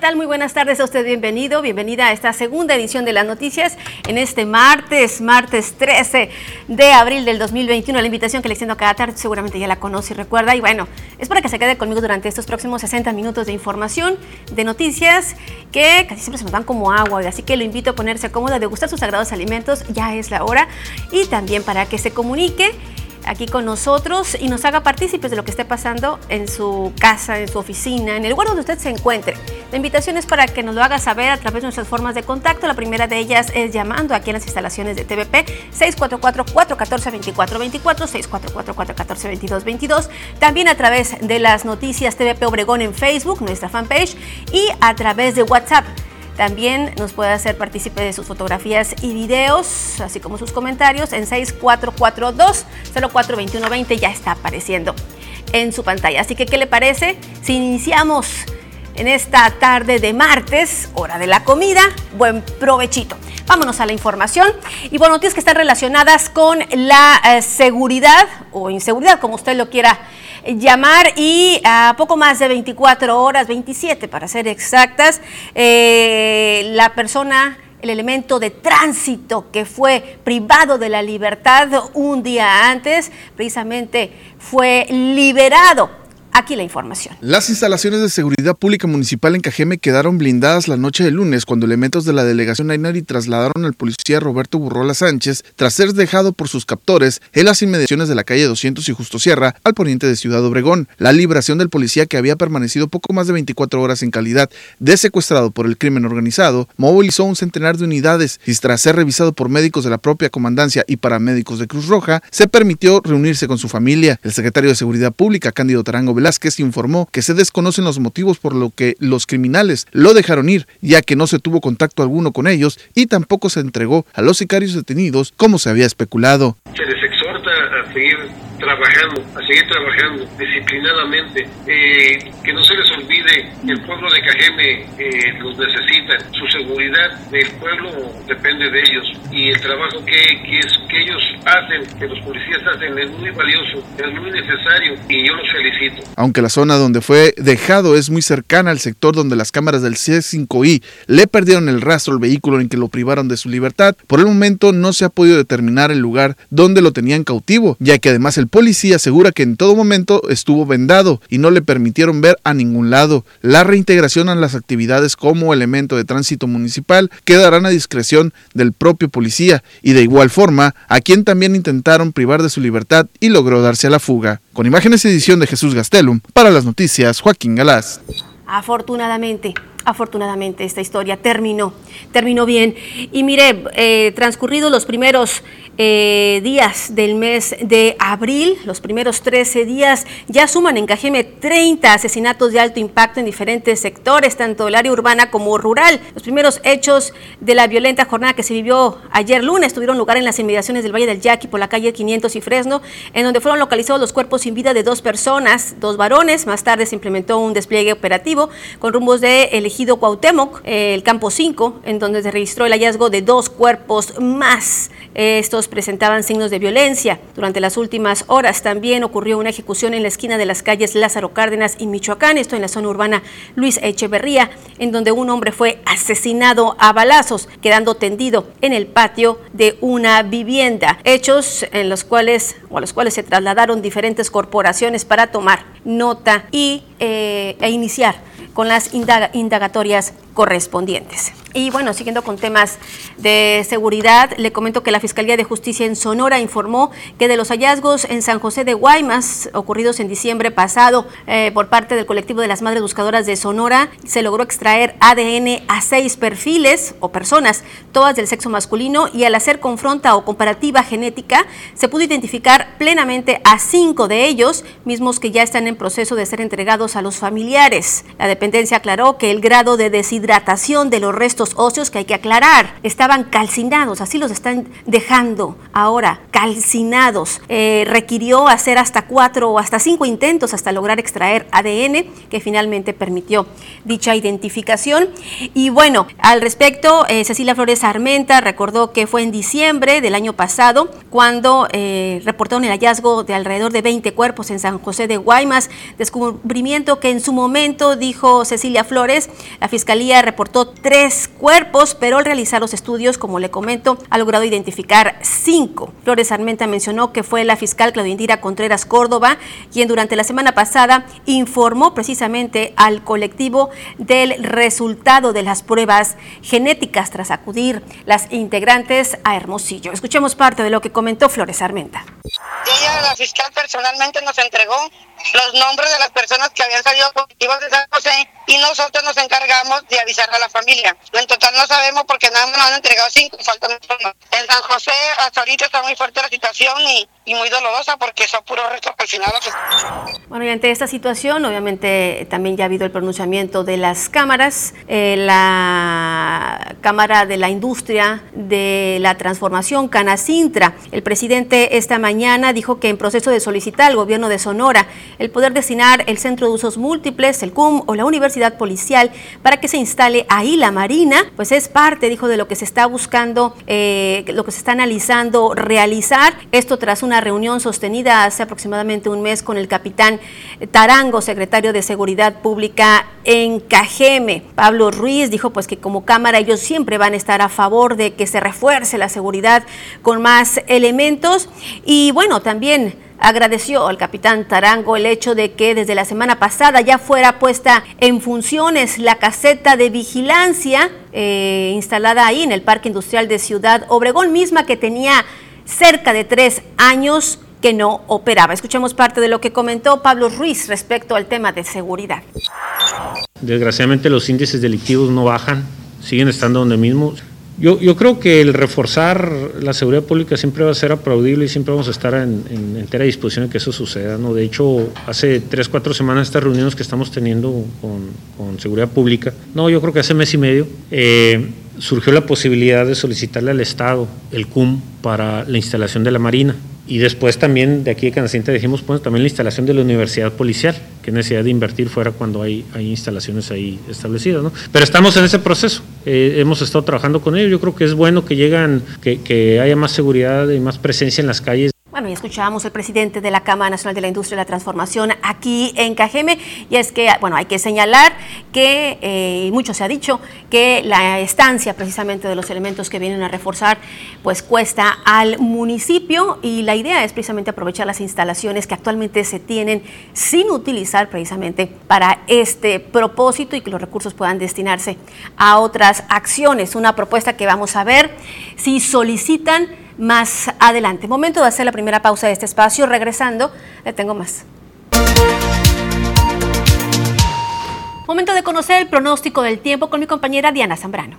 tal? Muy buenas tardes a usted, bienvenido, bienvenida a esta segunda edición de las noticias en este martes, martes 13 de abril del 2021. La invitación que le extiendo cada tarde seguramente ya la conoce y recuerda. Y bueno, es para que se quede conmigo durante estos próximos 60 minutos de información, de noticias que casi siempre se nos van como agua. Así que lo invito a ponerse cómoda, degustar sus sagrados alimentos, ya es la hora. Y también para que se comunique aquí con nosotros y nos haga partícipes de lo que esté pasando en su casa, en su oficina, en el lugar donde usted se encuentre. La invitación es para que nos lo haga saber a través de nuestras formas de contacto. La primera de ellas es llamando aquí en las instalaciones de TVP 644-414-2424, 644-414-2222. También a través de las noticias TVP Obregón en Facebook, nuestra fanpage, y a través de WhatsApp también nos puede hacer partícipe de sus fotografías y videos, así como sus comentarios en 6442-042120. Ya está apareciendo en su pantalla. Así que, ¿qué le parece si iniciamos en esta tarde de martes, hora de la comida? Buen provechito. Vámonos a la información y bueno, noticias que están relacionadas con la eh, seguridad o inseguridad, como usted lo quiera llamar y a poco más de 24 horas, 27 para ser exactas, eh, la persona el elemento de tránsito que fue privado de la libertad un día antes, precisamente fue liberado Aquí la información. Las instalaciones de seguridad pública municipal en Cajeme quedaron blindadas la noche de lunes cuando elementos de la delegación Ainari trasladaron al policía Roberto Burrola Sánchez tras ser dejado por sus captores en las inmediaciones de la calle 200 y Justo Sierra al poniente de Ciudad Obregón. La liberación del policía que había permanecido poco más de 24 horas en calidad de secuestrado por el crimen organizado movilizó un centenar de unidades y tras ser revisado por médicos de la propia comandancia y paramédicos de Cruz Roja se permitió reunirse con su familia. El secretario de Seguridad Pública Cándido Tarango Velázquez informó que se desconocen los motivos por lo que los criminales lo dejaron ir, ya que no se tuvo contacto alguno con ellos y tampoco se entregó a los sicarios detenidos como se había especulado. Se les exhorta a seguir trabajando, a seguir trabajando disciplinadamente, eh, que no se les olvide el pueblo de Cajeme eh, los necesita, su seguridad del pueblo depende de ellos y el trabajo que, que, es, que ellos hacen, que los policías hacen es muy valioso, es muy necesario y yo los felicito. Aunque la zona donde fue dejado es muy cercana al sector donde las cámaras del C5I le perdieron el rastro al vehículo en que lo privaron de su libertad, por el momento no se ha podido determinar el lugar donde lo tenían cautivo, ya que además el policía asegura que en todo momento estuvo vendado y no le permitieron ver a ningún lado. La reintegración a las actividades como elemento de tránsito municipal quedarán a discreción del propio policía y de igual forma a quien también intentaron privar de su libertad y logró darse a la fuga. Con imágenes edición de Jesús Gastelum, para las noticias Joaquín Galás. Afortunadamente, afortunadamente esta historia terminó, terminó bien. Y mire, eh, transcurridos los primeros eh, días del mes de abril, los primeros 13 días, ya suman en Cajeme 30 asesinatos de alto impacto en diferentes sectores, tanto del área urbana como rural. Los primeros hechos de la violenta jornada que se vivió ayer lunes tuvieron lugar en las inmediaciones del Valle del Yaqui por la calle 500 y Fresno, en donde fueron localizados los cuerpos sin vida de dos personas, dos varones. Más tarde se implementó un despliegue operativo con rumbos de Cuauhtémoc, eh, el campo 5, en donde se registró el hallazgo de dos cuerpos más. Estos presentaban signos de violencia. Durante las últimas horas también ocurrió una ejecución en la esquina de las calles Lázaro Cárdenas y Michoacán, esto en la zona urbana Luis Echeverría, en donde un hombre fue asesinado a balazos, quedando tendido en el patio de una vivienda. Hechos en los cuales, o a los cuales se trasladaron diferentes corporaciones para tomar nota y, eh, e iniciar con las indagatorias correspondientes. Y bueno, siguiendo con temas de seguridad, le comento que la Fiscalía de Justicia en Sonora informó que de los hallazgos en San José de Guaymas ocurridos en diciembre pasado eh, por parte del colectivo de las Madres Buscadoras de Sonora, se logró extraer ADN a seis perfiles o personas, todas del sexo masculino, y al hacer confronta o comparativa genética, se pudo identificar plenamente a cinco de ellos, mismos que ya están en proceso de ser entregados a los familiares. La dependencia aclaró que el grado de deshidratación deshidratación de los restos óseos que hay que aclarar. Estaban calcinados, así los están dejando ahora, calcinados. Eh, requirió hacer hasta cuatro o hasta cinco intentos hasta lograr extraer ADN que finalmente permitió dicha identificación. Y bueno, al respecto, eh, Cecilia Flores Armenta recordó que fue en diciembre del año pasado cuando eh, reportaron el hallazgo de alrededor de 20 cuerpos en San José de Guaymas, descubrimiento que en su momento, dijo Cecilia Flores, la Fiscalía reportó tres cuerpos, pero al realizar los estudios, como le comento, ha logrado identificar cinco. Flores Armenta mencionó que fue la fiscal Claudia Indira Contreras Córdoba quien durante la semana pasada informó precisamente al colectivo del resultado de las pruebas genéticas tras acudir las integrantes a Hermosillo. Escuchemos parte de lo que comentó Flores Armenta. Ella, la fiscal, personalmente nos entregó los nombres de las personas que habían salido positivos de San José y nosotros nos encargamos de avisar a la familia. En total no sabemos porque nada más nos han entregado cinco, faltan En San José hasta ahorita está muy fuerte la situación y, y muy dolorosa porque son puros restos calcinados. Bueno, y ante esta situación, obviamente también ya ha habido el pronunciamiento de las cámaras, eh, la Cámara de la Industria de la Transformación, Canacintra. El presidente esta mañana dijo que en proceso de solicitar al gobierno de Sonora el poder destinar el Centro de Usos Múltiples, el CUM o la Universidad Policial para que se instale ahí la Marina, pues es parte, dijo, de lo que se está buscando, eh, lo que se está analizando realizar. Esto tras una reunión sostenida hace aproximadamente un mes con el capitán Tarango, secretario de Seguridad Pública en Cajeme. Pablo Ruiz dijo pues que como Cámara ellos siempre van a estar a favor de que se refuerce la seguridad con más elementos y bueno, también agradeció al capitán Tarango el hecho de que desde la semana pasada ya fuera puesta en funciones la caseta de vigilancia eh, instalada ahí en el Parque Industrial de Ciudad Obregón, misma que tenía cerca de tres años que no operaba. Escuchemos parte de lo que comentó Pablo Ruiz respecto al tema de seguridad. Desgraciadamente los índices delictivos no bajan, siguen estando donde mismo. Yo, yo, creo que el reforzar la seguridad pública siempre va a ser aplaudible y siempre vamos a estar en, entera disposición de que eso suceda. ¿no? De hecho, hace tres, cuatro semanas estas reuniones que estamos teniendo con, seguridad pública, no, yo creo que hace mes y medio, eh, surgió la posibilidad de solicitarle al Estado el CUM para la instalación de la Marina. Y después también de aquí de Canacinta dijimos, pues también la instalación de la universidad policial, que necesidad de invertir fuera cuando hay, hay instalaciones ahí establecidas. ¿no? Pero estamos en ese proceso, eh, hemos estado trabajando con ellos, yo creo que es bueno que llegan, que, que haya más seguridad y más presencia en las calles. Bueno, y escuchábamos al presidente de la Cámara Nacional de la Industria y la Transformación aquí en Cajeme, y es que, bueno, hay que señalar que, eh, mucho se ha dicho, que la estancia precisamente de los elementos que vienen a reforzar, pues cuesta al municipio, y la idea es precisamente aprovechar las instalaciones que actualmente se tienen sin utilizar precisamente para este propósito y que los recursos puedan destinarse a otras acciones. Una propuesta que vamos a ver si solicitan más adelante. Momento de hacer la primera pausa de este espacio. Regresando, le tengo más. Momento de conocer el pronóstico del tiempo con mi compañera Diana Zambrano.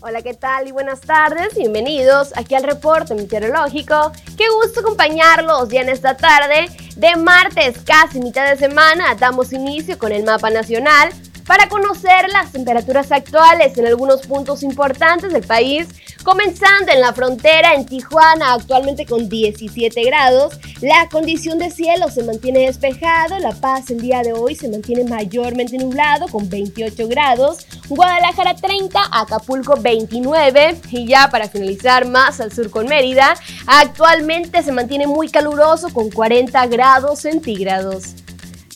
Hola, ¿qué tal? Y buenas tardes. Bienvenidos aquí al reporte meteorológico. Qué gusto acompañarlos ya en esta tarde de martes, casi mitad de semana. Damos inicio con el mapa nacional para conocer las temperaturas actuales en algunos puntos importantes del país, comenzando en la frontera en Tijuana, actualmente con 17 grados. La condición de cielo se mantiene despejado, La Paz el día de hoy se mantiene mayormente nublado con 28 grados, Guadalajara 30, Acapulco 29 y ya para finalizar más al sur con Mérida, actualmente se mantiene muy caluroso con 40 grados centígrados.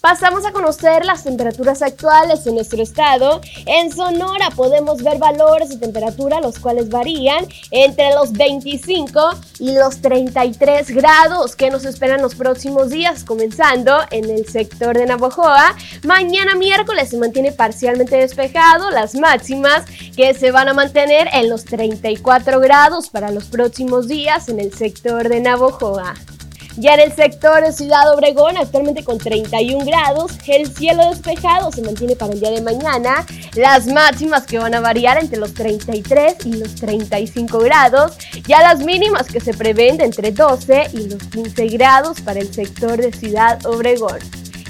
Pasamos a conocer las temperaturas actuales en nuestro estado. En Sonora podemos ver valores de temperatura los cuales varían entre los 25 y los 33 grados que nos esperan los próximos días, comenzando en el sector de Navojoa. Mañana miércoles se mantiene parcialmente despejado, las máximas que se van a mantener en los 34 grados para los próximos días en el sector de Navojoa. Ya en el sector Ciudad Obregón, actualmente con 31 grados, el cielo despejado se mantiene para el día de mañana. Las máximas que van a variar entre los 33 y los 35 grados. Ya las mínimas que se prevén entre 12 y los 15 grados para el sector de Ciudad Obregón.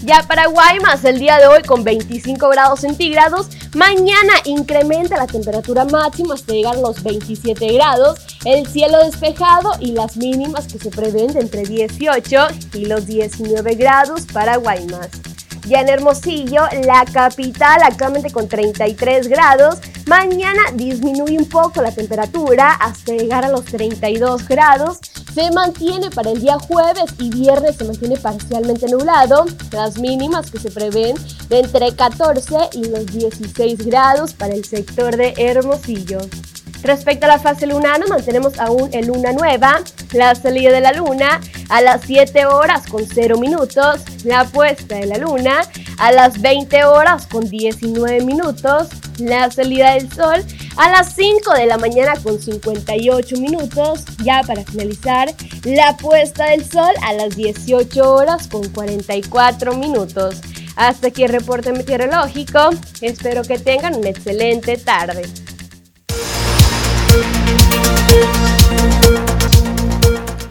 Ya para Guaymas, el día de hoy con 25 grados centígrados, mañana incrementa la temperatura máxima hasta llegar a los 27 grados, el cielo despejado y las mínimas que se prevén de entre 18 y los 19 grados. Para Guaymas. Ya en Hermosillo, la capital actualmente con 33 grados, mañana disminuye un poco la temperatura hasta llegar a los 32 grados. Se mantiene para el día jueves y viernes se mantiene parcialmente nublado. Las mínimas que se prevén de entre 14 y los 16 grados para el sector de Hermosillo. Respecto a la fase lunana, mantenemos aún en luna nueva, la salida de la luna a las 7 horas con 0 minutos, la puesta de la luna a las 20 horas con 19 minutos, la salida del sol a las 5 de la mañana con 58 minutos, ya para finalizar, la puesta del sol a las 18 horas con 44 minutos. Hasta aquí el reporte meteorológico, espero que tengan una excelente tarde.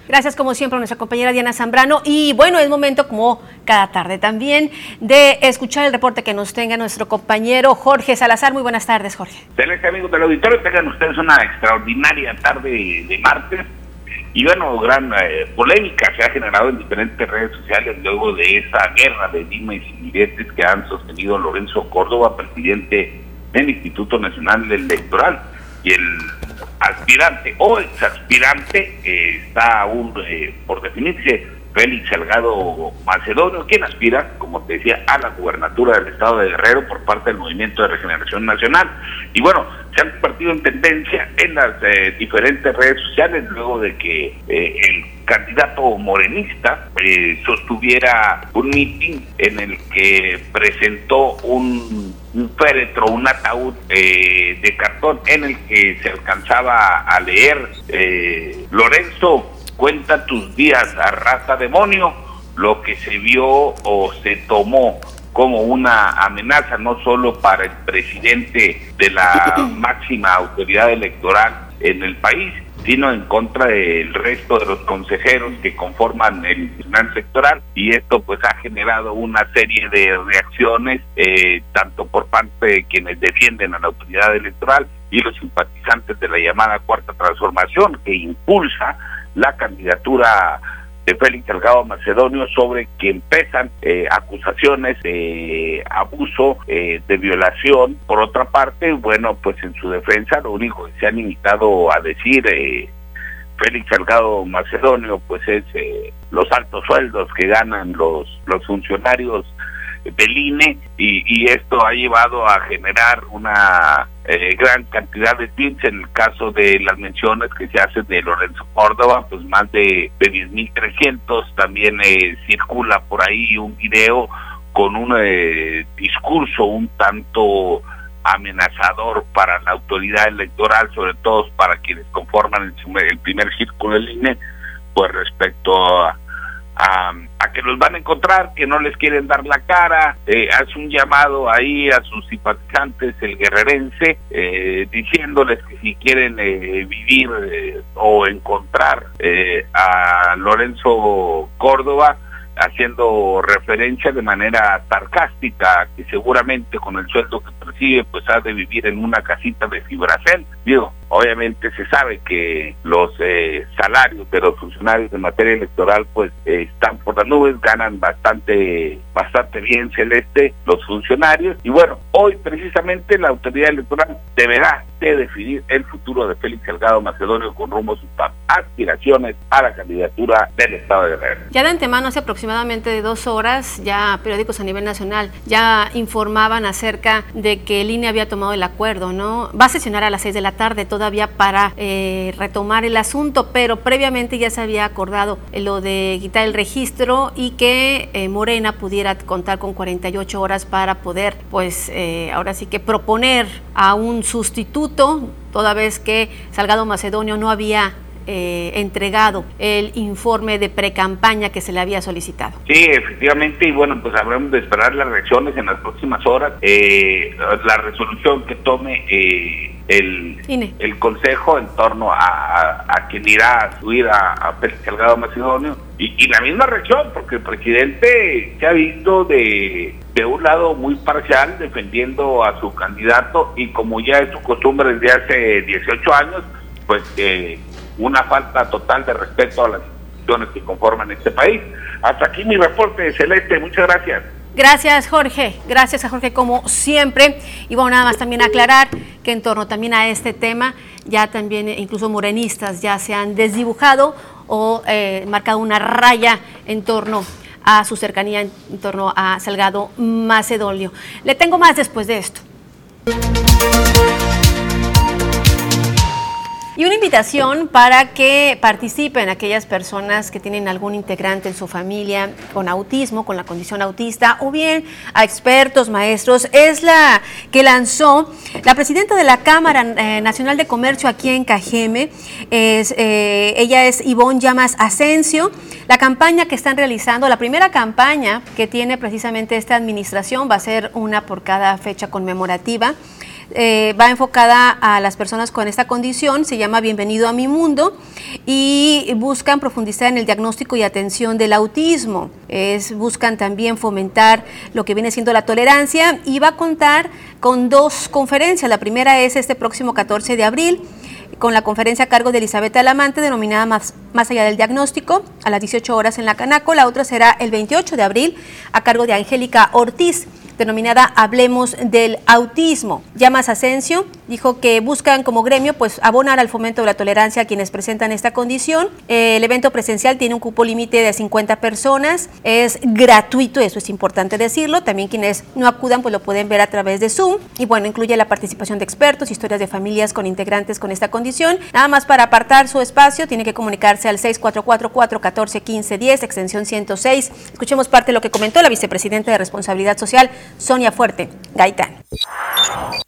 Gracias como siempre a nuestra compañera Diana Zambrano y bueno, es momento como cada tarde también de escuchar el reporte que nos tenga nuestro compañero Jorge Salazar. Muy buenas tardes, Jorge. Excelente amigos del auditorio, tengan ustedes una extraordinaria tarde de martes y bueno, gran eh, polémica se ha generado en diferentes redes sociales luego de esa guerra de dimes y diretes que han sostenido Lorenzo Córdoba, presidente del Instituto Nacional Electoral y el aspirante o exaspirante eh, está aún eh, por definirse Félix Salgado Macedonio, quien aspira, como te decía, a la gubernatura del estado de Guerrero por parte del Movimiento de Regeneración Nacional. Y bueno, se han convertido en tendencia en las eh, diferentes redes sociales luego de que el candidato morenista sostuviera un mitin en el que presentó un un féretro, un ataúd eh, de cartón en el que se alcanzaba a leer eh, Lorenzo, cuenta tus días a raza demonio, lo que se vio o se tomó como una amenaza no solo para el presidente de la máxima autoridad electoral en el país, sino en contra del resto de los consejeros que conforman el tribunal electoral y esto pues ha generado una serie de reacciones eh, tanto por parte de quienes defienden a la autoridad electoral y los simpatizantes de la llamada cuarta transformación que impulsa la candidatura de Félix Salgado Macedonio sobre que empiezan eh, acusaciones de abuso, eh, de violación. Por otra parte, bueno, pues en su defensa lo único que se han limitado a decir eh, Félix Salgado Macedonio, pues es los altos sueldos que ganan los, los funcionarios del INE y, esto ha llevado a generar una eh, gran cantidad de tweets. En el caso de las menciones que se hacen de Lorenzo Córdoba, pues más de, de 10.300, también eh, circula por ahí un video con un eh, discurso un tanto amenazador para la autoridad electoral, sobre todo para quienes conforman el, el primer círculo del INE, pues respecto a a, que los van a encontrar, que no les quieren dar la cara, eh, hace un llamado ahí a sus simpatizantes, el guerrerense, eh, diciéndoles que si quieren eh, vivir eh, o encontrar a Lorenzo Córdoba, haciendo referencia de manera sarcástica que seguramente con el sueldo que percibe pues ha de vivir en una casita de fibracel. Digo, obviamente se sabe que los eh, salarios de los funcionarios de materia electoral pues eh, están por las nubes, ganan bastante bastante bien celeste los funcionarios y bueno, hoy precisamente la autoridad electoral deberá de definir el futuro de Félix Salgado Macedonio con rumbo a sus aspiraciones a la candidatura del Estado de Guerrero. Ya de antemano, hace aproximadamente dos horas, ya periódicos a nivel nacional ya informaban acerca de que el INE había tomado el acuerdo, ¿no? Va a sesionar a las seis de la tarde todavía para eh, retomar el asunto, pero previamente ya se había acordado lo de quitar el registro y que eh, Morena pudiera contar con 48 horas para poder, pues, eh, ahora sí que proponer a un sustituto toda vez que Salgado Macedonio no había eh, entregado el informe de precampaña que se le había solicitado. Sí, efectivamente, y bueno, pues habremos de esperar las reacciones en las próximas horas. Eh, la resolución que tome eh, el, el consejo en torno a, a, quien irá a subir a, a Salgado Macedonio y, y, la misma reacción, porque el presidente se ha visto de, de un lado muy parcial defendiendo a su candidato y como ya es su costumbre desde hace 18 años, pues eh, una falta total de respeto a las instituciones que conforman este país. Hasta aquí mi reporte, Celeste, muchas gracias. Gracias, Jorge. Gracias a Jorge, como siempre. Y bueno, nada más también aclarar que en torno también a este tema, ya también incluso morenistas ya se han desdibujado o eh, marcado una raya en torno a su cercanía, en torno a Salgado Macedonio. Le tengo más después de esto. Y una invitación para que participen aquellas personas que tienen algún integrante en su familia con autismo, con la condición autista, o bien a expertos, maestros, es la que lanzó la presidenta de la Cámara eh, Nacional de Comercio aquí en Cajeme. Es, eh, ella es Ivonne Llamas Asensio. La campaña que están realizando, la primera campaña que tiene precisamente esta administración, va a ser una por cada fecha conmemorativa. Eh, va enfocada a las personas con esta condición, se llama Bienvenido a mi mundo y buscan profundizar en el diagnóstico y atención del autismo. Es, buscan también fomentar lo que viene siendo la tolerancia y va a contar con dos conferencias. La primera es este próximo 14 de abril con la conferencia a cargo de Elizabeth Alamante, denominada más, más allá del diagnóstico, a las 18 horas en la Canaco. La otra será el 28 de abril, a cargo de Angélica Ortiz denominada Hablemos del Autismo. Llamas Asensio dijo que buscan como gremio pues abonar al fomento de la tolerancia a quienes presentan esta condición. el evento presencial tiene un cupo límite de 50 personas, es gratuito, eso es importante decirlo. También quienes no acudan pues lo pueden ver a través de Zoom y bueno, incluye la participación de expertos, historias de familias con integrantes con esta condición. Nada más para apartar su espacio tiene que comunicarse al 6444 14 15 10 extensión 106. Escuchemos parte de lo que comentó la vicepresidenta de Responsabilidad Social Sonia Fuerte, Gaitán.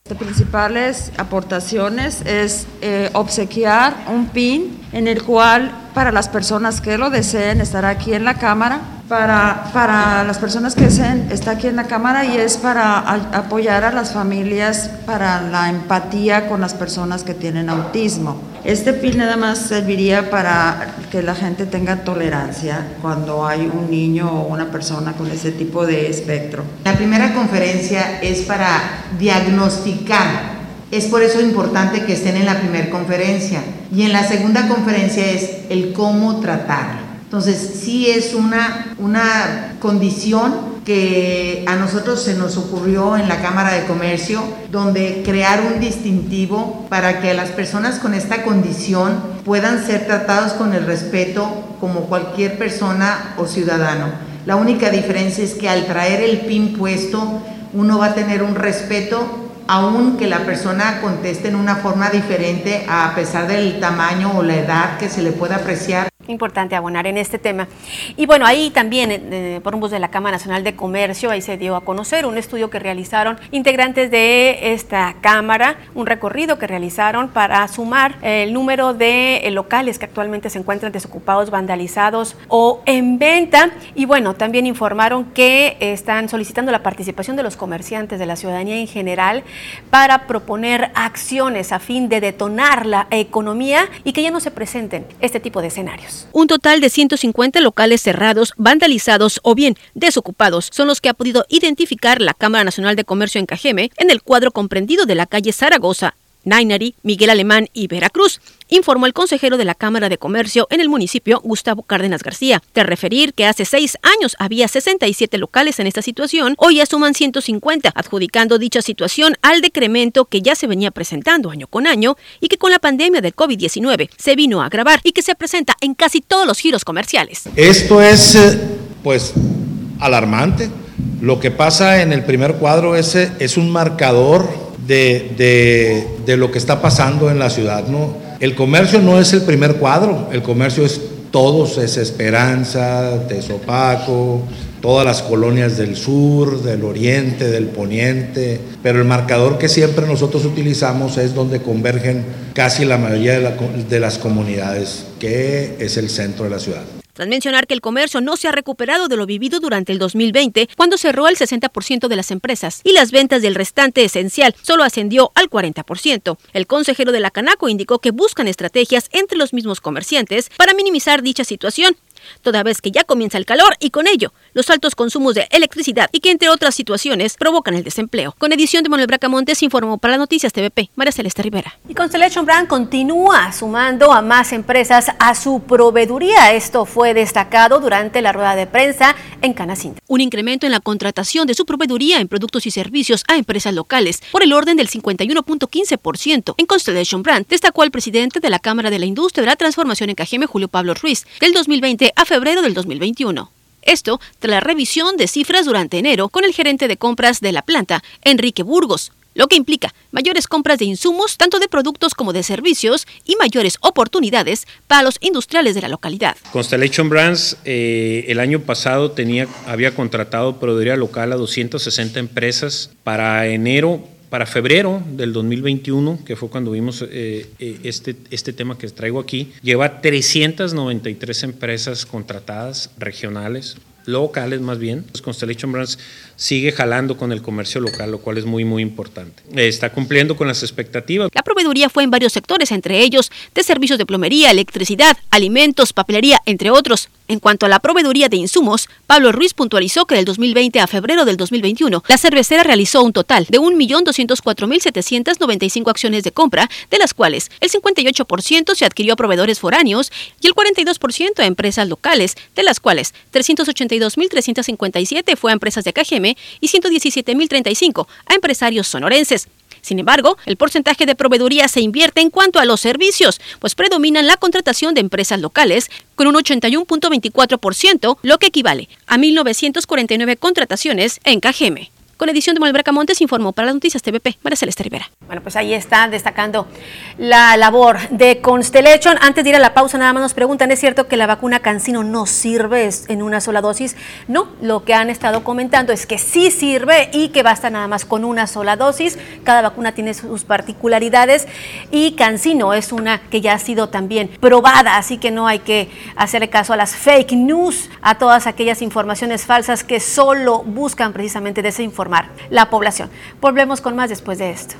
Las principales aportaciones es eh, obsequiar un PIN en el cual para las personas que lo deseen estará aquí en la Cámara, para, para las personas que deseen está aquí en la Cámara y es para apoyar a las familias para la empatía con las personas que tienen autismo. Este PIN nada más serviría para que la gente tenga tolerancia cuando hay un niño o una persona con ese tipo de espectro. La primera conferencia es para diagnosticar. Es por eso importante que estén en la primera conferencia. Y en la segunda conferencia es el cómo tratarlo. Entonces, sí es una, una condición que a nosotros se nos ocurrió en la Cámara de Comercio, donde crear un distintivo para que las personas con esta condición puedan ser tratados con el respeto como cualquier persona o ciudadano. La única diferencia es que al traer el PIN puesto, uno va a tener un respeto aun que la persona conteste en una forma diferente a pesar del tamaño o la edad que se le pueda apreciar importante abonar en este tema. Y bueno, ahí también, eh, por un bus de la Cámara Nacional de Comercio, ahí se dio a conocer un estudio que realizaron integrantes de esta Cámara, un recorrido que realizaron para sumar el número de eh, locales que actualmente se encuentran desocupados, vandalizados o en venta. Y bueno, también informaron que están solicitando la participación de los comerciantes, de la ciudadanía en general, para proponer acciones a fin de detonar la economía y que ya no se presenten este tipo de escenarios. Un total de 150 locales cerrados, vandalizados o bien desocupados son los que ha podido identificar la Cámara Nacional de Comercio en Cajeme en el cuadro comprendido de la calle Zaragoza, Nainari, Miguel Alemán y Veracruz, informó el consejero de la Cámara de Comercio en el municipio, Gustavo Cárdenas García. De referir que hace seis años había 67 locales en esta situación, hoy ya suman 150, adjudicando dicha situación al decremento que ya se venía presentando año con año y que con la pandemia del COVID-19 se vino a agravar y que se presenta en casi todos los giros comerciales. Esto es, eh, pues, alarmante. Lo que pasa en el primer cuadro es, eh, es un marcador de, de, lo que está pasando en la ciudad. ¿no? El comercio no es el primer cuadro, el comercio es todos, es Esperanza, Tesopaco, todas las colonias del sur, del oriente, del poniente, pero el marcador que siempre nosotros utilizamos es donde convergen casi la mayoría de, de las comunidades, que es el centro de la ciudad. Tras mencionar que el comercio no se ha recuperado de lo vivido durante el 2020, cuando cerró el 60% de las empresas y las ventas del restante esencial solo ascendió al 40%. El consejero de la Canaco indicó que buscan estrategias entre los mismos comerciantes para minimizar dicha situación toda vez que ya comienza el calor y con ello los altos consumos de electricidad y que entre otras situaciones provocan el desempleo. Con edición de Manuel Bracamontes informó para Noticias TVP, María Celeste Rivera. Y Constellation Brand continúa sumando a más empresas a su proveeduría. Esto fue destacado durante la rueda de prensa en Canacinta. Un incremento en la contratación de su proveeduría en productos y servicios a empresas locales por el orden del 51.15% en Constellation Brand, destacó el presidente de la Cámara de la Industria de la Transformación en Cajeme, Julio Pablo Ruiz, del 2020 a febrero del 2021. Esto tras la revisión de cifras durante enero con el gerente de compras de la planta, Enrique Burgos, lo que implica mayores compras de insumos, tanto de productos como de servicios, y mayores oportunidades para los industriales de la localidad. Constellation Brands eh, el año pasado tenía, había contratado proveeduría local a 260 empresas. Para enero para febrero del 2021, que fue cuando vimos eh, eh, este, este tema que traigo aquí, lleva 393 empresas contratadas regionales, locales más bien. Constellation Brands sigue jalando con el comercio local, lo cual es muy, muy importante. Está cumpliendo con las expectativas. La proveeduría fue en varios sectores, entre ellos de servicios de plomería, electricidad, alimentos, papelería, entre otros. En cuanto a la proveeduría de insumos, Pablo Ruiz puntualizó que del 2020 a febrero del 2021, la cervecera realizó un total de 1.204.795 acciones de compra, de las cuales el 58% se adquirió a proveedores foráneos y el 42% a empresas locales, de las cuales 382.357 fue a empresas de KGM y 117.035 a empresarios sonorenses. Sin embargo, el porcentaje de proveeduría se invierte en cuanto a los servicios, pues predominan la contratación de empresas locales con un 81.24%, lo que equivale a 1.949 contrataciones en KGM. Con edición de Manuel Bracamontes informó para las noticias TVP, María Celeste Rivera. Bueno, pues ahí está destacando la labor de Constellation. Antes de ir a la pausa, nada más nos preguntan, ¿es cierto que la vacuna Cancino no sirve en una sola dosis? No, lo que han estado comentando es que sí sirve y que basta nada más con una sola dosis. Cada vacuna tiene sus particularidades y Cancino es una que ya ha sido también probada, así que no hay que hacerle caso a las fake news, a todas aquellas informaciones falsas que solo buscan precisamente la población. Volvemos con más después de esto.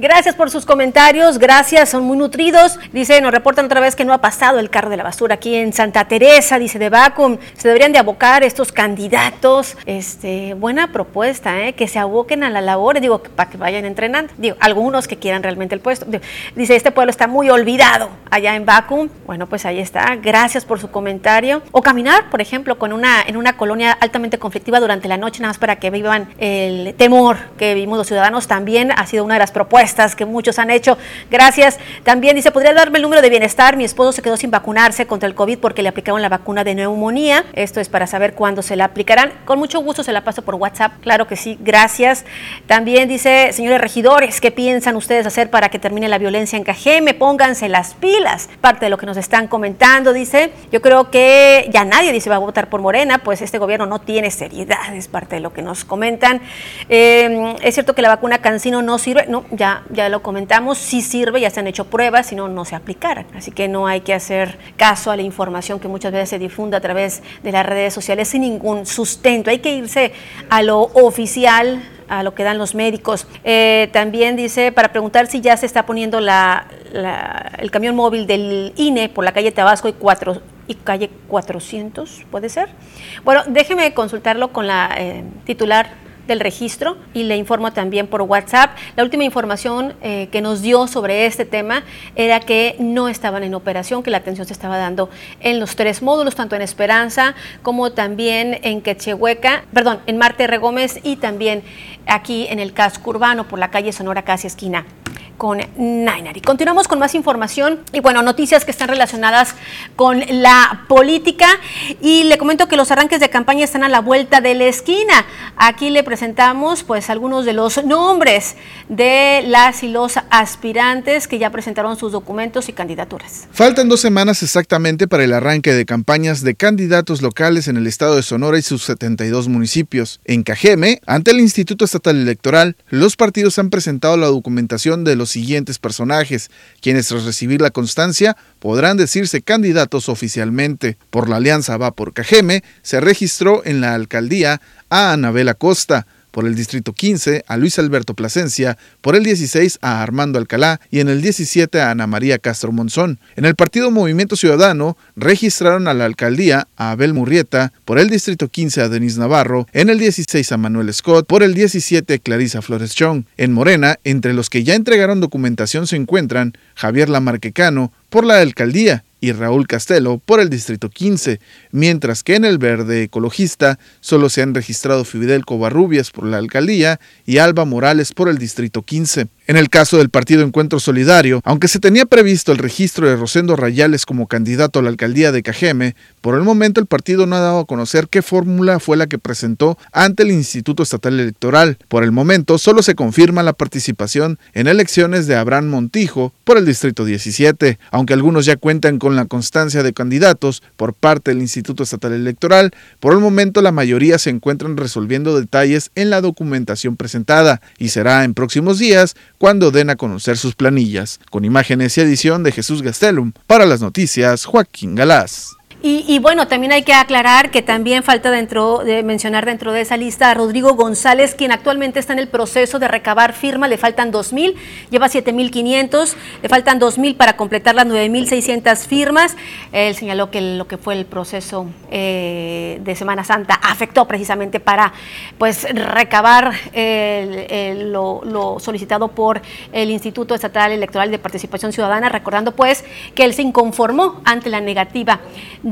Gracias por sus comentarios, gracias, son muy nutridos. Dice, nos reportan otra vez que no ha pasado el carro de la basura aquí en Santa Teresa, dice de Vacum. Se deberían de abocar estos candidatos. Este, buena propuesta, ¿eh? que se aboquen a la labor, digo, para que vayan entrenando. Digo, algunos que quieran realmente el puesto. dice, este pueblo está muy olvidado allá en Vacum. Bueno, pues ahí está. Gracias por su comentario. O caminar, por ejemplo, con una, en una colonia altamente conflictiva durante la noche, nada más para que vivan el temor que vivimos los ciudadanos, también ha sido una de las propuestas que muchos han hecho. Gracias. También dice, ¿podría darme el número de bienestar? Mi esposo se quedó sin vacunarse contra el COVID porque le aplicaron la vacuna de neumonía. Esto es para saber cuándo se la aplicarán. Con mucho gusto se la paso por WhatsApp. Claro que sí. Gracias. También dice, señores regidores, ¿qué piensan ustedes hacer para que termine la violencia en Cajeme? Pónganse las pilas. Parte de lo que nos están comentando, dice. Yo creo que ya nadie dice va a votar por Morena, pues este gobierno no tiene seriedad. Es parte de lo que nos comentan. Eh, es cierto que la vacuna Cancino no sirve. No, ya ya, lo comentamos, sí sirve, ya se han hecho pruebas, si no, no se aplicaran. Así que no hay que hacer caso a la información que muchas veces se difunde a través de las redes sociales sin ningún sustento. Hay que irse a lo oficial, a lo que dan los médicos. Eh, también dice, para preguntar si ya se está poniendo la, el camión móvil del INE por la calle Tabasco y, cuatro, y calle 400, ¿puede ser? Bueno, déjeme consultarlo con la eh, titular del registro y le informo también por WhatsApp. La última información eh, que nos dio sobre este tema era que no estaban en operación, que la atención se estaba dando en los tres módulos, tanto en Esperanza como también en Quechehueca, perdón, en Marte Regómez y también aquí en el casco urbano por la calle Sonora casi esquina con Nainari. Continuamos con más información y bueno, noticias que están relacionadas con la política y le comento que los arranques de campaña están a la vuelta de la esquina. Aquí le presentamos pues algunos de los nombres de las y los aspirantes que ya presentaron sus documentos y candidaturas. Faltan dos semanas exactamente para el arranque de campañas de candidatos locales en el estado de Sonora y sus 72 municipios. En Cajeme, ante el Instituto Estatal Electoral, los partidos han presentado la documentación de los siguientes personajes, quienes tras recibir la constancia podrán decirse candidatos oficialmente. Por la alianza Va por Cajeme se registró en la alcaldía a Anabela Costa, por el Distrito 15 a Luis Alberto Plasencia, por el 16 a Armando Alcalá y en el 17 a Ana María Castro Monzón. En el partido Movimiento Ciudadano registraron a la alcaldía a Abel Murrieta, por el Distrito 15 a Denis Navarro, en el 16 a Manuel Scott, por el 17 a Clarisa Flores Chong. En Morena, entre los que ya entregaron documentación se encuentran Javier Lamarquecano por la alcaldía y Raúl Castelo por el Distrito 15, mientras que en el verde ecologista solo se han registrado Fidel Covarrubias por la alcaldía y Alba Morales por el Distrito 15. En el caso del Partido Encuentro Solidario, aunque se tenía previsto el registro de Rosendo Rayales como candidato a la alcaldía de Cajeme, por el momento el partido no ha dado a conocer qué fórmula fue la que presentó ante el Instituto Estatal Electoral. Por el momento solo se confirma la participación en elecciones de Abraham Montijo por el Distrito 17, aunque algunos ya cuentan con la constancia de candidatos por parte del Instituto Estatal Electoral, por el momento la mayoría se encuentran resolviendo detalles en la documentación presentada y será en próximos días cuando den a conocer sus planillas. Con imágenes y edición de Jesús Gastelum, para las noticias Joaquín Galás. Y, bueno, también hay que aclarar que también falta dentro de mencionar dentro de esa lista a Rodrigo González, quien actualmente está en el proceso de recabar firmas, le faltan 2.000, lleva 7.500, le faltan 2.000 para completar las 9.600 firmas. Él señaló que lo que fue el proceso eh, de Semana Santa afectó precisamente para pues recabar lo, lo solicitado por el Instituto Estatal Electoral de Participación Ciudadana, recordando pues que él se inconformó ante la negativa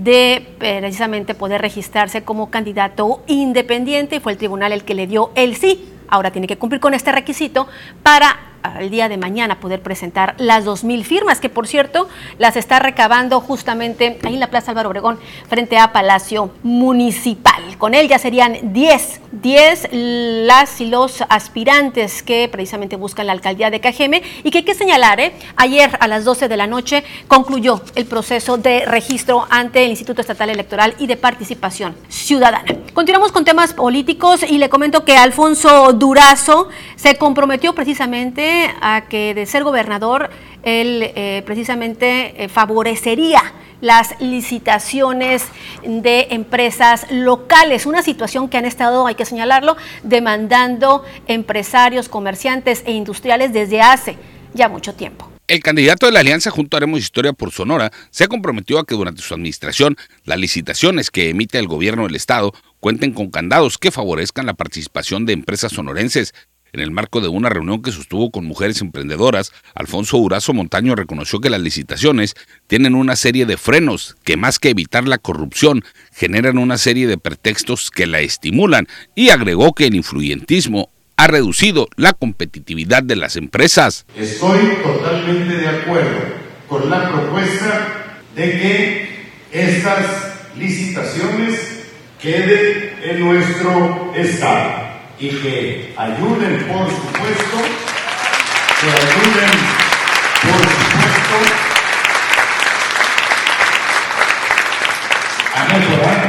de precisamente poder registrarse como candidato independiente y fue el tribunal el que le dio el sí. Ahora tiene que cumplir con este requisito para el día de mañana poder presentar las 2.000 firmas, que por cierto las está recabando justamente ahí en la Plaza Álvaro Obregón, frente a Palacio Municipal. Con él ya serían 10, 10 las y los aspirantes que precisamente buscan la alcaldía de Cajeme y que hay que señalar, ¿eh? ayer a las 12 de la noche concluyó el proceso de registro ante el Instituto Estatal Electoral y de Participación Ciudadana. Continuamos con temas políticos y le comento que Alfonso Durazo se comprometió precisamente a que de ser gobernador, él eh, precisamente eh, favorecería las licitaciones de empresas locales, una situación que han estado, hay que señalarlo, demandando empresarios, comerciantes e industriales desde hace ya mucho tiempo. El candidato de la Alianza Junto Haremos Historia por Sonora se ha comprometido a que durante su administración las licitaciones que emite el gobierno del Estado cuenten con candados que favorezcan la participación de empresas sonorenses en el marco de una reunión que sostuvo con mujeres emprendedoras, Alfonso Urazo Montaño reconoció que las licitaciones tienen una serie de frenos que más que evitar la corrupción, generan una serie de pretextos que la estimulan y agregó que el influyentismo ha reducido la competitividad de las empresas. Estoy totalmente de acuerdo con la propuesta de que estas licitaciones queden en nuestro Estado y que ayuden, por supuesto, que ayuden, por supuesto, a mejorar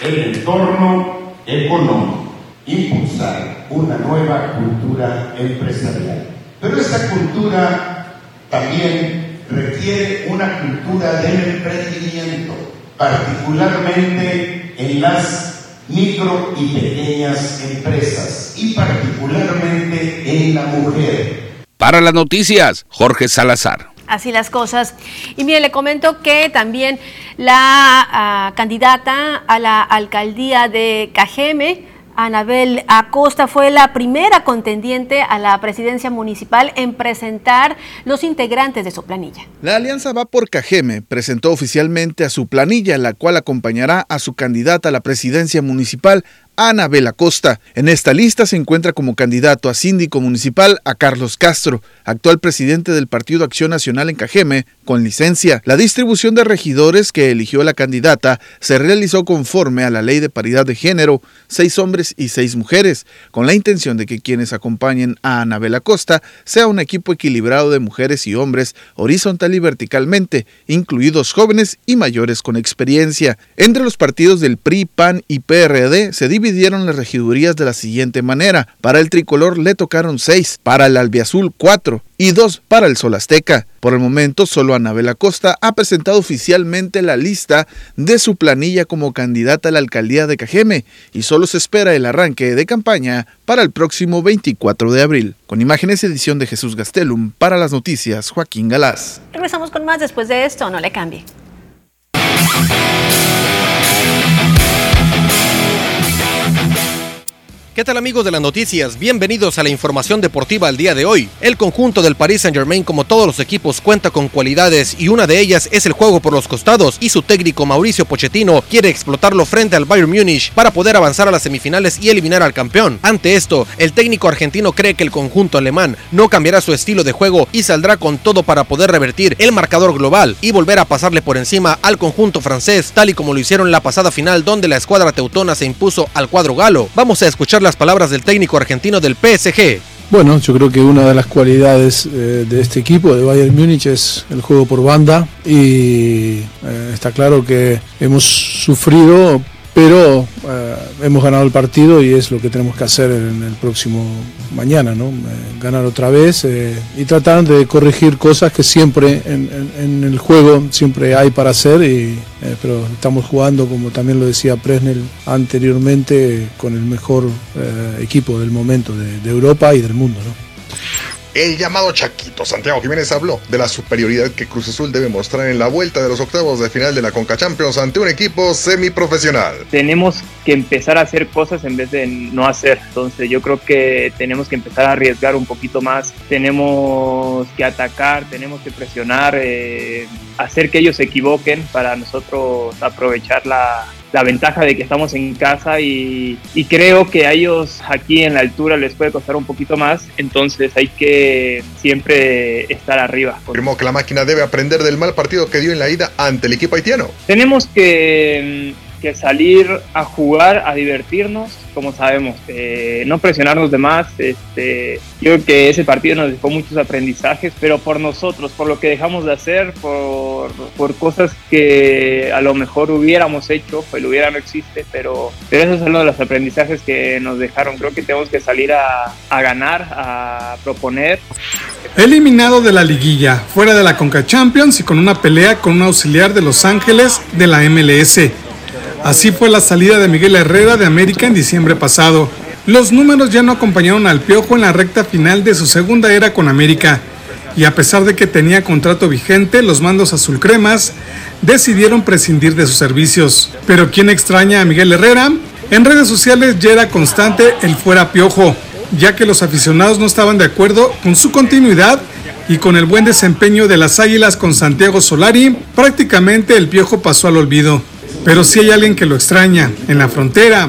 el entorno económico, impulsar una nueva cultura empresarial. Pero esta cultura también requiere una cultura del emprendimiento, particularmente en las micro y pequeñas empresas y particularmente en la mujer. Para las noticias, Jorge Salazar. Así las cosas. Y mire, le comento que también la ah, candidata a la alcaldía de Cajeme, Anabel Acosta fue la primera contendiente a la presidencia municipal en presentar los integrantes de su planilla. La alianza va por Cajeme presentó oficialmente a su planilla, la cual acompañará a su candidata a la presidencia municipal, Anabel Acosta. En esta lista se encuentra como candidato a síndico municipal a Carlos Castro, actual presidente del Partido Acción Nacional en Cajeme, con licencia. La distribución de regidores que eligió la candidata se realizó conforme a la ley de paridad de género, seis hombres y seis mujeres, con la intención de que quienes acompañen a Anabel Acosta sea un equipo equilibrado de mujeres y hombres horizontal y verticalmente, incluidos jóvenes y mayores con experiencia. Entre los partidos del PRI, PAN y PRD se dividieron las regidurías de la siguiente manera. Para el tricolor le tocaron seis, para el albiazul cuatro y dos para el Sol Azteca. Por el momento, solo Anabel Acosta ha presentado oficialmente la lista de su planilla como candidata a la alcaldía de Cajeme y solo se espera el arranque de campaña para el próximo 24 de abril. Con imágenes edición de Jesús Gastelum para las noticias Joaquín Galás. Regresamos con más después de esto, no le cambie. ¿Qué tal amigos de las noticias? Bienvenidos a la información deportiva al día de hoy. El conjunto del Paris Saint Germain, como todos los equipos, cuenta con cualidades y una de ellas es el juego por los costados y su técnico Mauricio Pochettino quiere explotarlo frente al Bayern Múnich para poder avanzar a las semifinales y eliminar al campeón. Ante esto, el técnico argentino cree que el conjunto alemán no cambiará su estilo de juego y saldrá con todo para poder revertir el marcador global y volver a pasarle por encima al conjunto francés, tal y como lo hicieron la pasada final donde la escuadra teutona se impuso al cuadro galo. Vamos a escuchar las palabras del técnico argentino del PSG. Bueno, yo creo que una de las cualidades eh, de este equipo de Bayern Múnich es el juego por banda y eh, está claro que hemos sufrido pero eh, hemos ganado el partido y es lo que tenemos que hacer en el próximo mañana, ¿no? Eh, ganar otra vez eh, y tratar de corregir cosas que siempre en, el juego siempre hay para hacer, y, pero estamos jugando, como también lo decía Presnel anteriormente, con el mejor equipo del momento de, de Europa y del mundo, ¿no? El llamado Chaquito Santiago Jiménez habló de la superioridad que Cruz Azul debe mostrar en la vuelta de los octavos de final de la Conca Champions ante un equipo semiprofesional. Tenemos que empezar a hacer cosas en vez de no hacer. Entonces yo creo que tenemos que empezar a arriesgar un poquito más. Tenemos que atacar, tenemos que presionar, eh, hacer que ellos se equivoquen para nosotros aprovechar la, la ventaja de que estamos en casa y, creo que a ellos aquí en la altura les puede costar un poquito más, entonces hay que siempre estar arriba. Afirmó que la máquina debe aprender del mal partido que dio en la ida ante el equipo haitiano. Tenemos que, que salir a jugar, a divertirnos como sabemos, eh, no presionarnos de más. Este, creo que ese partido nos dejó muchos aprendizajes, pero por nosotros, por lo que dejamos de hacer, por, por cosas que a lo mejor hubiéramos hecho, pues lo hubiera no existe, pero, pero eso es uno de los aprendizajes que nos dejaron. Creo que tenemos que salir a, a ganar, a proponer. Eliminado de la liguilla, fuera de la Conca Champions y con una pelea con un auxiliar de Los Ángeles de la MLS. Así fue la salida de Miguel Herrera de América en diciembre pasado. Los números ya no acompañaron al Piojo en la recta final de su segunda era con América. Y a pesar de que tenía contrato vigente, los mandos azulcremas decidieron prescindir de sus servicios. Pero ¿quién extraña a Miguel Herrera? En redes sociales ya era constante el fuera Piojo, ya que los aficionados no estaban de acuerdo con su continuidad y con el buen desempeño de las Águilas con Santiago Solari, prácticamente el Piojo pasó al olvido. Pero si hay alguien que lo extraña, en la frontera.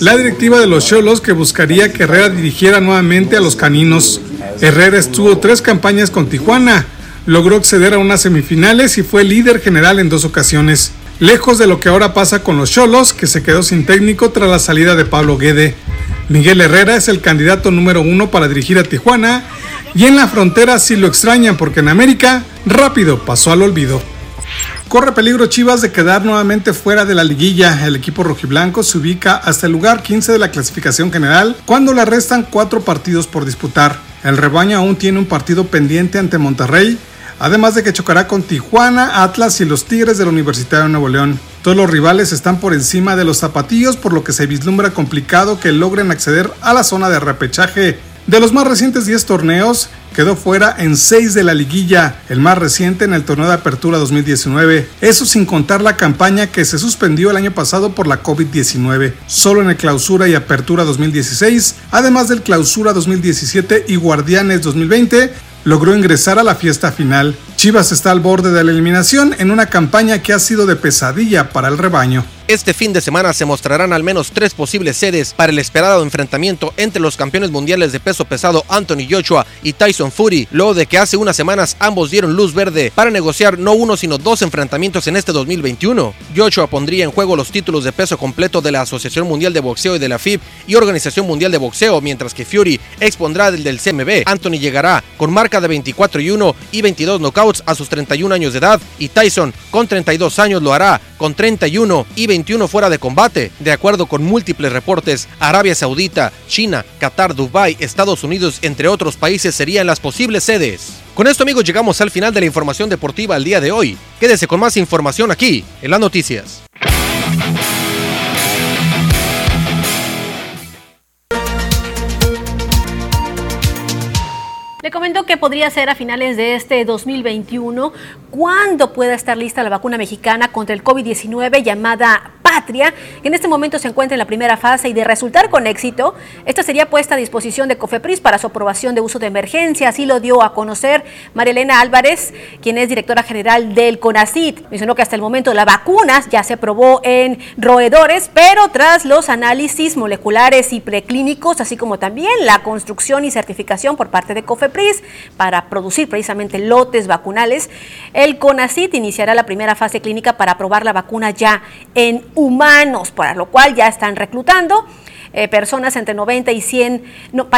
La directiva de los Cholos que buscaría que Herrera dirigiera nuevamente a los caninos. Herrera estuvo tres campañas con Tijuana, logró acceder a unas semifinales y fue líder general en dos ocasiones. Lejos de lo que ahora pasa con los Cholos, que se quedó sin técnico tras la salida de Pablo Guede. Miguel Herrera es el candidato número uno para dirigir a Tijuana y en la frontera sí lo extrañan porque en América rápido pasó al olvido. Corre peligro Chivas de quedar nuevamente fuera de la liguilla. El equipo rojiblanco se ubica hasta el lugar 15 de la clasificación general cuando le restan cuatro partidos por disputar. El rebaño aún tiene un partido pendiente ante Monterrey, además de que chocará con Tijuana, Atlas y los Tigres del Universitario de Nuevo León. Todos los rivales están por encima de los zapatillos, por lo que se vislumbra complicado que logren acceder a la zona de repechaje. De los más recientes 10 torneos, quedó fuera en 6 de la liguilla, el más reciente en el torneo de apertura 2019. Eso sin contar la campaña que se suspendió el año pasado por la COVID-19. Solo en el clausura y apertura 2016, además del clausura 2017 y guardianes 2020, logró ingresar a la fiesta final. Chivas está al borde de la eliminación en una campaña que ha sido de pesadilla para el rebaño. Este fin de semana se mostrarán al menos tres posibles sedes para el esperado enfrentamiento entre los campeones mundiales de peso pesado Anthony Joshua y Tyson Fury, luego de que hace unas semanas ambos dieron luz verde para negociar no uno sino dos enfrentamientos en este 2021. Joshua pondría en juego los títulos de peso completo de la Asociación Mundial de Boxeo y de la FIB y Organización Mundial de Boxeo, mientras que Fury expondrá el del CMB. Anthony llegará con marca de 24 y 1 y 22 knockouts A sus 31 años de edad y Tyson con 32 años lo hará con 31 y 21 fuera de combate. De acuerdo con múltiples reportes, Arabia Saudita, China, Qatar, Dubái, Estados Unidos, entre otros países serían las posibles sedes. Con esto amigos llegamos al final de la información deportiva al día de hoy. Quédese con más información aquí en las noticias. Le comento que podría ser a finales de este 2021 cuando pueda estar lista la vacuna mexicana contra el COVID-19 llamada Patria, que en este momento se encuentra en la primera fase y de resultar con éxito, esta sería puesta a disposición de COFEPRIS para su aprobación de uso de emergencia. Así lo dio a conocer Marilena Álvarez, quien es directora general del CONACIT. Mencionó que hasta el momento la vacuna ya se probó en roedores, pero tras los análisis moleculares y preclínicos, así como también la construcción y certificación por parte de COFEPRIS, para producir precisamente lotes vacunales, el CONACIT iniciará la primera fase clínica para probar la vacuna ya en humanos, para lo cual ya están reclutando. Eh, personas entre 90 y 100,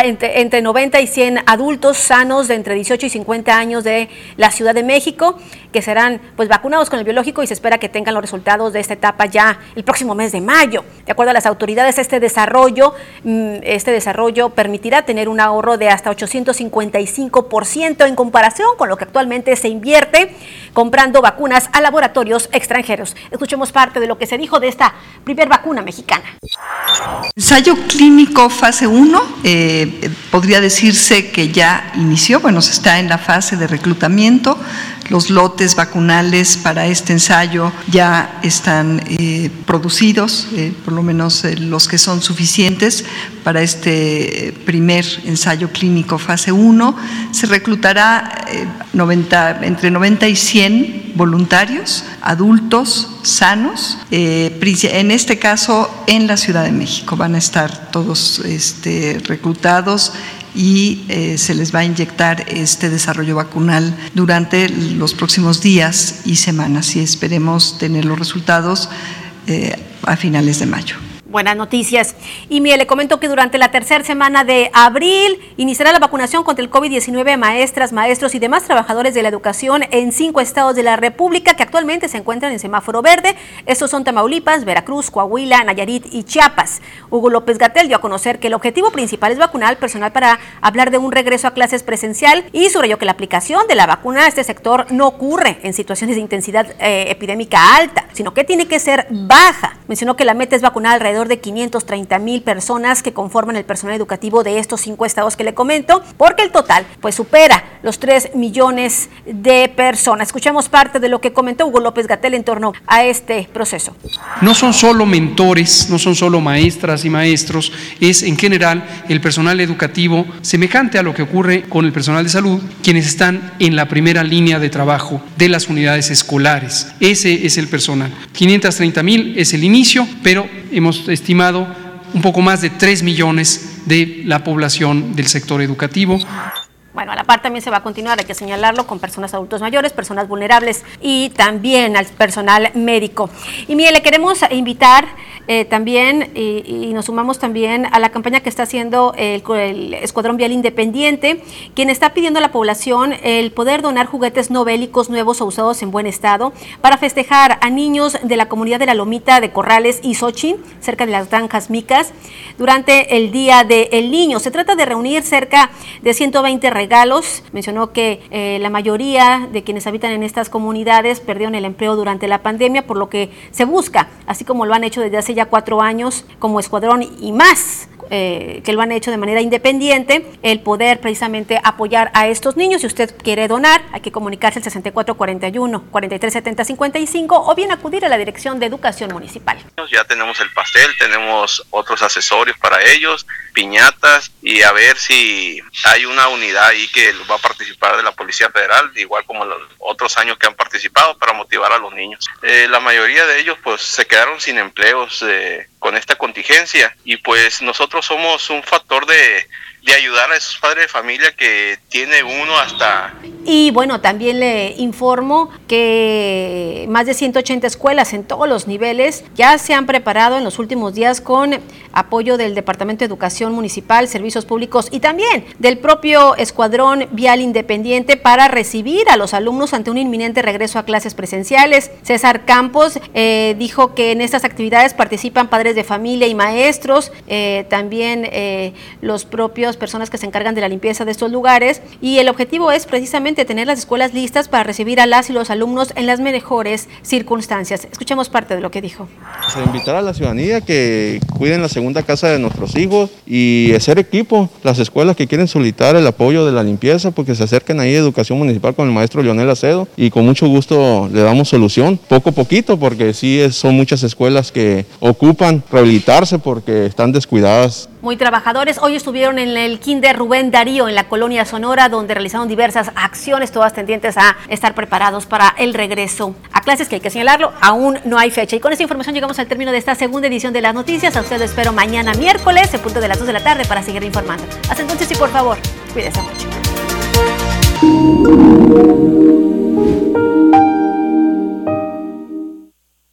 entre, entre, 90 y 100 adultos sanos de entre 18 y 50 años de la Ciudad de México que serán pues vacunados con el biológico y se espera que tengan los resultados de esta etapa ya el próximo mes de mayo. De acuerdo a las autoridades, este desarrollo, mm, este desarrollo permitirá tener un ahorro de hasta 855% en comparación con lo que actualmente se invierte comprando vacunas a laboratorios extranjeros. Escuchemos parte de lo que se dijo de esta primer vacuna mexicana. Clínico fase 1 eh, podría decirse que ya inició, bueno, se está en la fase de reclutamiento los lotes vacunales para este ensayo ya están eh, producidos, eh, por lo menos eh, los que son suficientes para este primer ensayo clínico fase 1. Se reclutará 90, entre 90 y 100 voluntarios, adultos, sanos, en este caso en la Ciudad de México. Van a estar todos este, reclutados y eh, se les va a inyectar este desarrollo vacunal durante los próximos días y semanas y esperemos tener los resultados eh, a finales de mayo buenas noticias. Y mire, le comento que durante la tercera semana de abril iniciará la vacunación contra el COVID-19 a maestras, maestros y demás trabajadores de la educación en cinco estados de la República que actualmente se encuentran en semáforo verde. Estos son Tamaulipas, Veracruz, Coahuila, Nayarit y Chiapas. Hugo López Gatel dio a conocer que el objetivo principal es vacunar al personal para hablar de un regreso a clases presencial y subrayó que la aplicación de la vacuna a este sector no ocurre en situaciones de intensidad eh, epidémica alta, sino que tiene que ser baja. Mencionó que la meta es vacunar alrededor de 530 mil personas que conforman el personal educativo de estos cinco estados que le comento, porque el total pues supera los 3 millones de personas. Escuchamos parte de lo que comentó Hugo López Gatel en torno a este proceso. No son solo mentores, no son solo maestras y maestros, es en general el personal educativo semejante a lo que ocurre con el personal de salud, quienes están en la primera línea de trabajo de las unidades escolares. Ese es el personal. 530 mil es el inicio, pero hemos estimado un poco más de 3 millones de la población del sector educativo. Bueno, a la par también se va a continuar, hay que señalarlo, con personas adultos mayores, personas vulnerables y también al personal médico. Y mire, le queremos invitar eh, también, y, nos sumamos también a la campaña que está haciendo el, Escuadrón Vial Independiente, quien está pidiendo a la población el poder donar juguetes no bélicos nuevos o usados en buen estado para festejar a niños de la comunidad de la Lomita de Corrales y Xochitl, cerca de las granjas micas, durante el Día del Niño. Se trata de reunir cerca de 120 regalos. Mencionó que eh, la mayoría de quienes habitan en estas comunidades perdieron el empleo durante la pandemia, por lo que se busca, así como lo han hecho desde hace ya cuatro años como escuadrón y más eh, que lo han hecho de manera independiente, el poder precisamente apoyar a estos niños. Si usted quiere donar, hay que comunicarse al 6441 437055 o bien acudir a la Dirección de Educación Municipal. Ya tenemos el pastel, tenemos otros accesorios para ellos, piñatas y a ver si hay una unidad ahí que va a participar de la Policía Federal, igual como los otros años que han participado para motivar a los niños. Eh, la mayoría de ellos pues se quedaron sin empleos. Eh, con esta contingencia. Y pues nosotros somos un factor de, de ayudar a esos padres de familia que tiene uno hasta y bueno, también le informo que más de 180 escuelas en todos los niveles ya se han preparado en los últimos días con apoyo del Departamento de Educación Municipal, Servicios Públicos y también del propio Escuadrón Vial Independiente para recibir a los alumnos ante un inminente regreso a clases presenciales. César Campos eh, dijo que en estas actividades participan padres de familia y maestros, eh, también eh, los propios personas que se encargan de la limpieza de estos lugares y el objetivo es precisamente tener las escuelas listas para recibir a las y los alumnos en las mejores circunstancias. Escuchemos parte de lo que dijo. Se invitar a la ciudadanía que cuiden la segunda casa de nuestros hijos y hacer equipo, las escuelas que quieren solicitar el apoyo de la limpieza, porque se acerquen ahí a Educación Municipal con el maestro Leonel Acedo y con mucho gusto le damos solución, poco a poquito, porque sí son muchas escuelas que ocupan rehabilitarse porque están descuidadas muy trabajadores. Hoy estuvieron en el Kinder Rubén Darío en la colonia Sonora, donde realizaron diversas acciones, todas tendientes a estar preparados para el regreso a clases, que hay que señalarlo, aún no hay fecha. Y con esta información llegamos al término de esta segunda edición de las noticias. A ustedes espero mañana miércoles, en punto de las 2 de la tarde, para seguir informando. Hasta entonces y por favor, cuídense mucho.